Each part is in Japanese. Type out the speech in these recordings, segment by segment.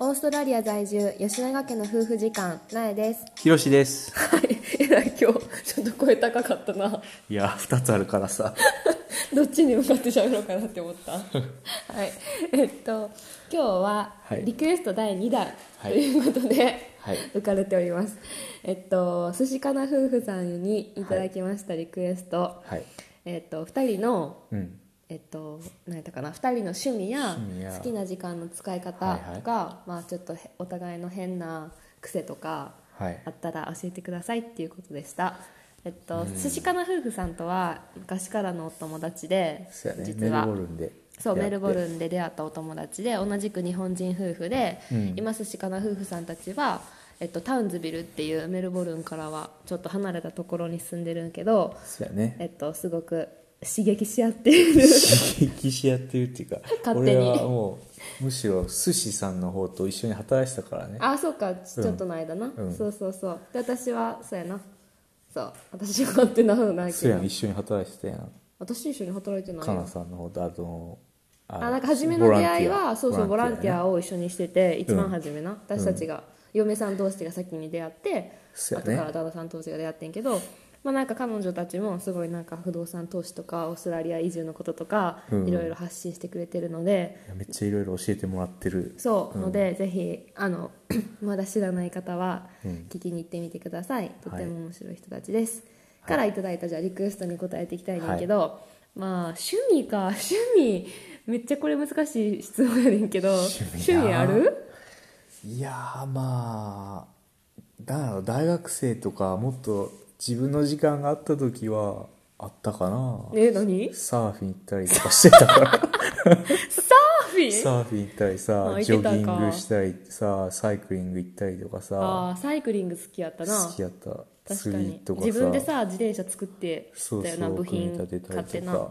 オーストラリア在住吉永家の夫婦時間なえです。ひろしです。はい。えらい今日ちょっと声高かったな。いや2つあるからさ。どっちに向かって喋ろうかなって思った。はい。えっと今日ははい。リクエスト第2弾とはい。いうことで、はい。浮かれております。えっと寿司かな夫婦さんにいただきましたリクエスト、はい。えっと2人のうんえっと、何やったかな？2人の趣味や好きな時間の使い方とか、はい。はいまあ、ちょっとへお互いの変な癖とかはい。あったら教えてくださいっていうことでした、えっと、寿司かな夫婦さんとは昔からのお友達でね。実は。そうメルボルンンで出会ったお友達で同じく日本人夫婦で、うん。今寿司かな夫婦さんたちは、えっと、タウンズビルっていうメルボルンからはちょっと離れたところに住んでるんけど、ね。えっと、すごく刺激し合っている。刺激し合ってるっていうか勝手に。俺はもうむしろ寿司さんの方と一緒に働いてたからね。あそうか。ちちょっとの間な、うん。そうそうそう。で私はそうやな。そう。私はってなるなそうやけどん。一緒に働いてたやん。私一緒に働いてないかよなさんの方とあとああなんか初めの出会いはそうそうボランティね。アを一緒にしてて一番初めな、私たちが、嫁さん同士が先に出会って後そうやね。から旦那さん同士が出会ってんけどまあなんか彼女たちもすごいなんか不動産投資とかオーストラリア移住のこととかうん。いろいろ発信してくれてるので、いやめっちゃいろいろ教えてもらってる。そうので、ぜひあの まだ知らない方はうん。聞きに行ってみてください、とても面白い人たちです、からいただいたじゃあリクエストに答えていきたいねんけど、まあ趣味か趣味めっちゃこれ難しい質問やねんけど趣味なある？いやーまあだ大学生とかもっと自分の時間があった時はあったかな。え何？サーフィン行ったりとかしてた。からサーフィン？サーフィン行ったりさあジョギングしたりさサイクリング行ったりとかあさーサイクリング好きやったな。好きやった。確釣かに自分でさ自転車作ってそうたよな部品買ってな。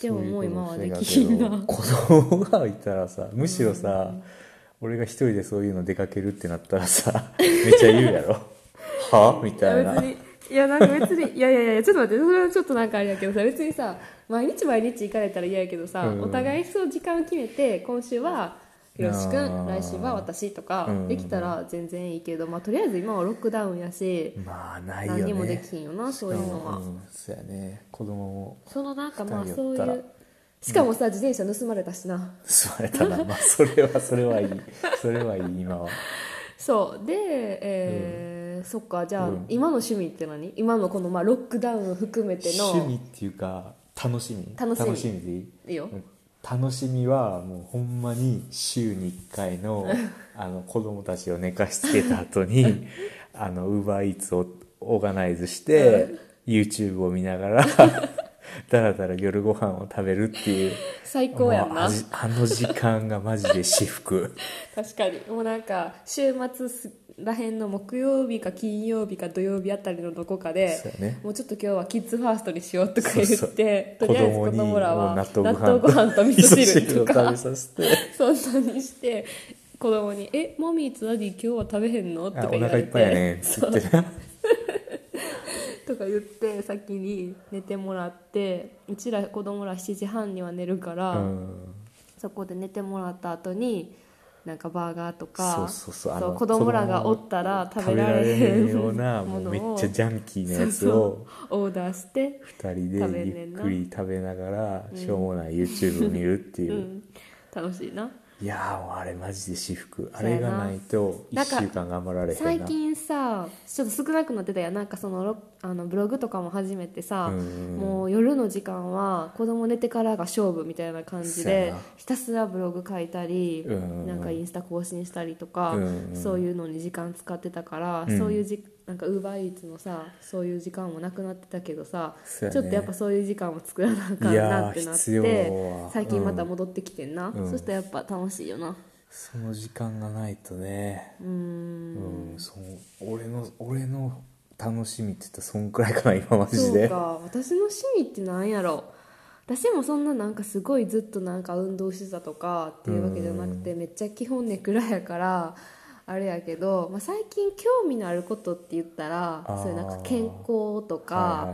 でももう今はできひんな子供がいたらさむしろさ俺が一人でそういうの出かけるってなったらさめっちゃ言うやろは？みいたいな。や別にいやなんか別にいやいやいやちょっと待ってそれはちょっとなんかあれやけどさ別にさ毎日毎日行かれたら嫌やけどさ、うん。お互いそう時間を決めて今週はひろしくん来週は私とかうん。できたら全然いいけど、まあ、とりあえず今はロックダウンやしまあないよね。何にもできひんよなそういうのは、んそうやね。子供もそのなんかまあそういうしかもさ自転車盗まれたしな。座れたな。まあそれはそれはいい。それはいい今は。そう。でえーそっかじゃあ、うん。今の趣味って何？今のこのまあロックダウン含めての趣味っていうか楽しみ。楽しみ。でいい？いいよ。楽しみはもうほんまに週に1回の あの子供たちを寝かしつけた後に あのウーバーイーツをオーガナイズして、YouTube を見ながらだらだら夜ご飯を食べるっていう。最高やんな。あの時間がマジで至福。確かに。もうなんか週末すらへんの木曜日か金曜日か土曜日あたりのどこかでね。もうちょっと今日はキッズファーストにしようとか言ってとりあえず子供らは納豆ご飯納豆ご飯と味噌汁とか食べさせて。そんなにして子供に「えマミーとダディ今日は食べへんの?」とか言われて。腹いっぱいやね とか言って先に寝てもらってうちら子供ら7時半には寝るから、うん。そこで寝てもらった後になんかバーガーとかそうそうそう子供らがおったら食べられへんような もうめっちゃジャンキーなやつをオーダーして、2食べ人でゆっくり食べながらしょうもない YouTube を見るっていう。う、ん、楽しいないやーもうあれマジで至福。あれがないと1なんか週間頑張られ最近さちょっと少なくなってたやんなんかそのロあのブログとかも始めてさ、うんもう夜の時間は子供寝てからが勝負みたいな感じでひたすらブログ書いたり、うんなんかインスタ更新したりとか、うん。そういうのに時間使ってたから、うん。そういうじなんかウーバーイーツのさそういう時間もなくなってたけどさ、ね。ちょっとやっぱそういう時間を作らなあかんなってなっては最近また戻ってきてんな、うん。そしたらやっぱ楽しいよな。その時間がないとね。うーん。うんそう。俺の俺の楽しみって言ったらそんくらいかな今マジで。そうか。私の趣味ってなんやろ。私もそんななんかすごいずっとなんか運動してたとかっていうわけじゃなくてめっちゃ基本ネクラやからあれやけど、まあ、最近興味のあることって言ったらそういうなんか健康とか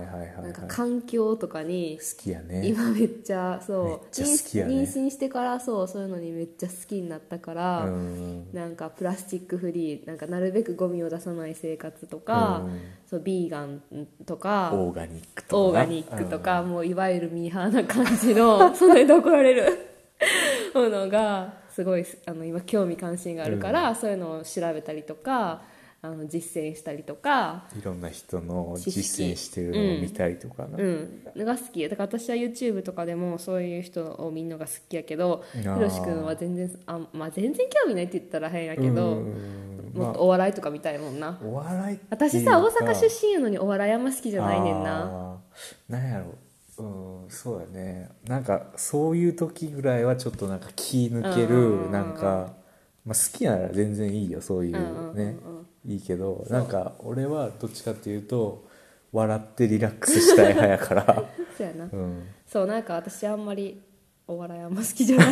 環境とかに好きやね。今めっちゃそうね。妊妊娠してからそうそういうのにめっちゃ好きになったから、うん。なんかプラスチックフリーなんかなるべくゴミを出さない生活とか、うん。そうビーガンとかオーガニックとか。なオーガニックとか、もういわゆるミーハーな感じのそれで怒られる ものがすごいあの今興味関心があるから、そういうのを調べたりとかあの実践したりとかいろんな人の実践してるのを見たりとかな、うん、のが好き。だから私は YouTube とかでもそういう人を見るのが好きやけどひろし君は全然あ、まあ、全然興味ないって言ったら変やけど、うん。もっとお笑いとか見たいもんな、お笑い私さ大阪出身やのにお笑いあんま好きじゃないねんな。なんやろ。うんそうやね。なんかそういう時ぐらいはちょっとなんか気抜けるなんか、まあ、好きなら全然いいよそういうね、いいけどなんか俺はどっちかっていうと笑ってリラックスしたい派やから。そうやな。うん。そうなんか私あんまりお笑いあんま好きじゃない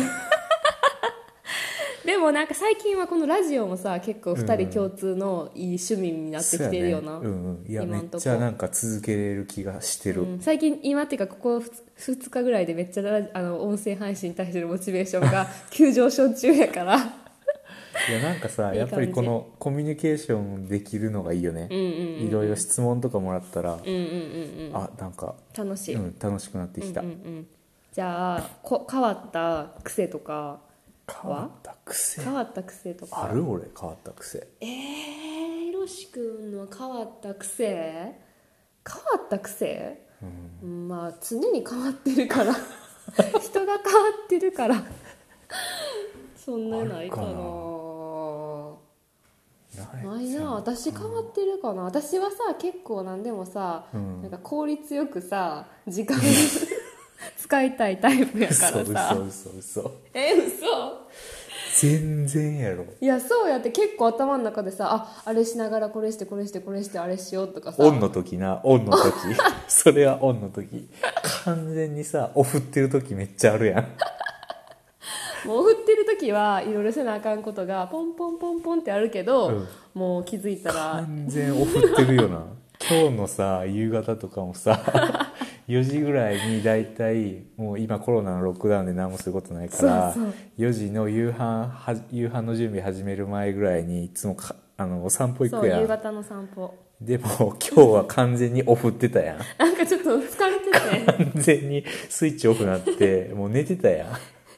でもなんか最近はこのラジオもさ結構2人共通のいい趣味になってきてるよな、そうんうん、いやめっ今んとこ。ちゃなんか続けれる気がしてる、うん。最近今っていうかここ2日ぐらいでめっちゃあの音声配信に対するモチベーションが 急上昇中やから。いやなんかさやっぱりこのコミュニケーションできるのがいいよね、うんうんうん。いろいろ質問とかもらったら、うんうんうんうん。あなんか、楽しい、うん、楽しくなってきた、うんうんうん。じゃあこ変わった癖とか変わった癖。変わった癖とか。ある俺変わった癖。えー、ひろしくんの変わった癖？変わった癖、うん、まあ常に変わってるから。人が変わってるから。そんなないかな。な。いな。私変わってるかな。私はさ結構何でもさ、うん。なんか効率よくさ時間 使いたいタイプやから嘘さ嘘嘘嘘え嘘。全然やろ。いやそうやって結構頭の中でさああれしながらこれしてこれしてこれしてあれしようとかさ。オンの時な。オンの時。それはオンの時。完全にさオフってる時めっちゃあるやん。もう振ってる時はいろいろせなあかんことがポンポンポンポンってあるけど、うん。もう気づいたら。完全オフってるよな。今日のさ夕方とかもさ 4時ぐらいに大体もう今コロナのロックダウンで何もすることないからそうそう。4時の夕飯は夕飯の準備始める前ぐらいにいつもかあのお散歩行くやん。夕方の散歩。でも今日は完全にオフってたやん。なんかちょっと疲れてて。完全にスイッチオフなってもう寝てたやん。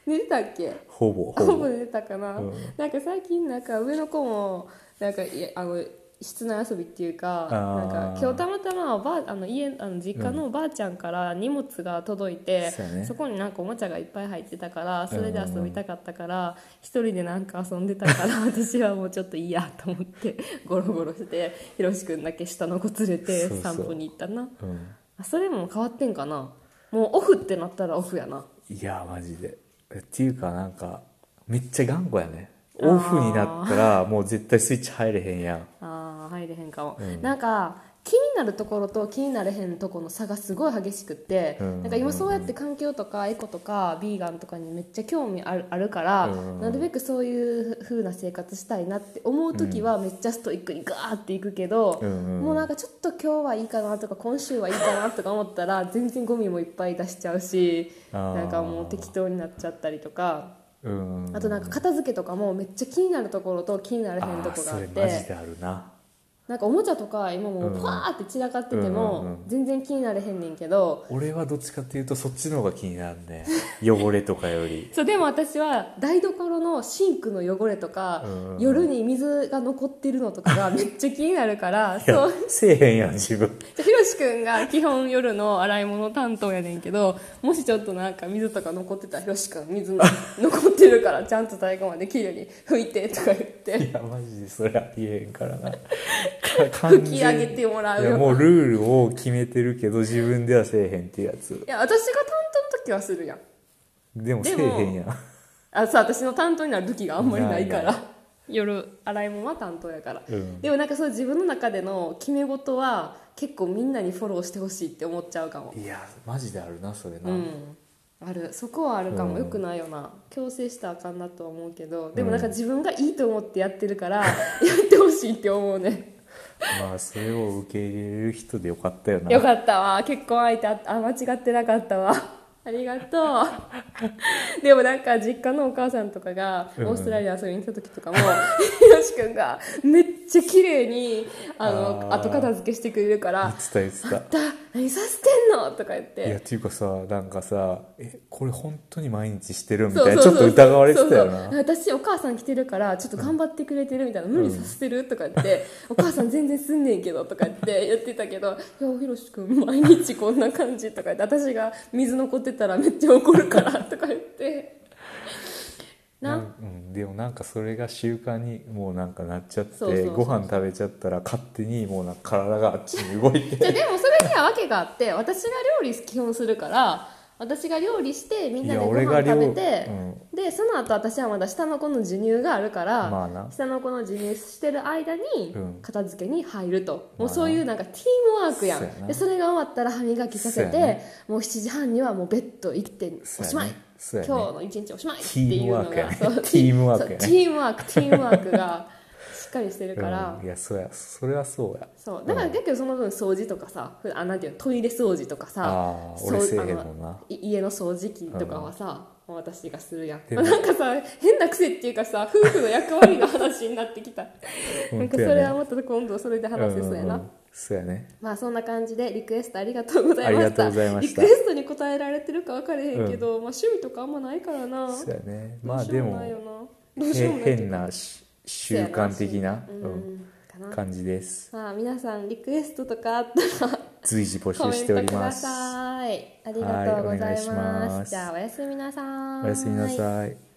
寝てたっけ？ほぼほぼ寝てたかな、うん。なんか最近なんか上の子もなんかいやあの室内遊びっていうかなんか今日たまたまおばああの家あの実家のおばあちゃんから荷物が届いて、そうやね。そこになんかおもちゃがいっぱい入ってたからそれで遊びたかったから一人でなんか遊んでたから 私はもうちょっといいやと思ってゴロゴロしてひろしくんだけ下の子連れてそうそう。散歩に行ったな。うん。あそれも変わってんかな？もうオフってなったらオフやな。いやマジで。っていうかなんかめっちゃ頑固やね。オフになったらもう絶対スイッチ入れへんやん入れへんかも、うん。なんか気になるところと気になれへんところの差がすごい激しくって、うん。なんか今そうやって環境とかエコとかビーガンとかにめっちゃ興味あるあるから、うん。なるべくそういう風な生活したいなって思う時はめっちゃストイックにガーっていくけど、うんうん。もうなんかちょっと今日はいいかなとか今週はいいかなとか思ったら全然ゴミもいっぱい出しちゃうしなんかもう適当になっちゃったりとか。うん。あとなんか片付けとかもめっちゃ気になるところと気にならへんところがあっあーそれマジてであるななんかおもちゃとか今もううん。パーって散らかっててうんうんうもん。全然気になれへんねんけど。俺はどっちかっていうとそっちの方が気になるね。汚れとかより。そうでも私は台所のシンクの汚れとかうん夜に水が残ってるのとかが めっちゃ気になるからそう。せえへんやん自分。ひろしくんが基本夜の洗い物担当やねんけどもしちょっとなんか水とか残ってたらひろしくん水の残ってるからちゃんと最後まできれいに拭いてとか言っていやマジでそれありえへんからな。拭き上げてもらうよいやもうルールを決めてるけど自分ではせえへんっていうやつ。いや私が担当の時はするやん。でもせえへんやん。あそう私の担当になる時があんまりないから。夜洗い物は担当やから、うん。でもなんかそう自分の中での決め事は結構みんなにフォローしてほしいって思っちゃうかも。いやマジであるなそれな、うんある。そこはあるかも、うん。よくないよな。強制したらあかんなとは思うけど。でもなんか自分がいいと思ってやってるから、やってほしいって思うね。まあそれを受け入れる人でよかったよな。よかったわ。結婚相手ああ間違ってなかったわ。ありがとう。でもなんか実家のお母さんとかがオうん。ーストラリア遊びに来た時とかもひろし君がめっちゃ綺麗にあの後片付けしてくれるから言ってた言ってた「だ何させてんの?」とか言っいやてっていうかさなんかさえこれ本当に毎日してる？みたいなちょっと疑われてたよな。私お母さん来てるからちょっと頑張ってくれてるみたいな、無理させてる？とか言って、お母さん全然すんねんけどとか言って 言ってたけど「いやひろし君毎日こんな感じ」とか言って私が水残ってたらめっちゃ怒るからとか言って。なうん、でもなんかそれが習慣にもうなんかなっちゃってそうそうそう。ご飯食べちゃったら勝手にもうなんか体があっちに動いじゃでもそれには訳があって私が料理基本するから私が料理してみんなでご飯食べて、うん。でその後私はまだ下の子の授乳があるから、まあな。下の子の授乳してる間にうん。片付けに入ると、もまあな。うそういうなんかティームワークやん。そうやな。でそれが終わったら歯磨きさせて、もう7時半にはもうベッド行っておしまい、ね。今日の一日おしまいっていうのがティームワークティームワーク。ティームワーク。がしっかりしてるから、うん。いやそうや。それはそうや。そう。だからだけどその分掃除とかさふあなんていうのトイレ掃除とかさ俺せえへんもんな。い家の掃除機とかはさ、私がするやん。でも なんかさ変な癖っていうかさ夫婦の役割の話になってきた。なんかそれはもっと今度それで話せそうやな、んんん。そうやね。まあそんな感じでリクエストありがとうございました。した。リクエストに答えられてるか分かれへんけど、まあ趣味とかあんまないからな。そうやね。まあでもよううしようもないへ変なし習慣的なううん。感じです。まあ皆さんリクエストとかあったら随時募集してお トくだりますさい。ありがとうございます。じゃあおやすみなさい。おやすみなさい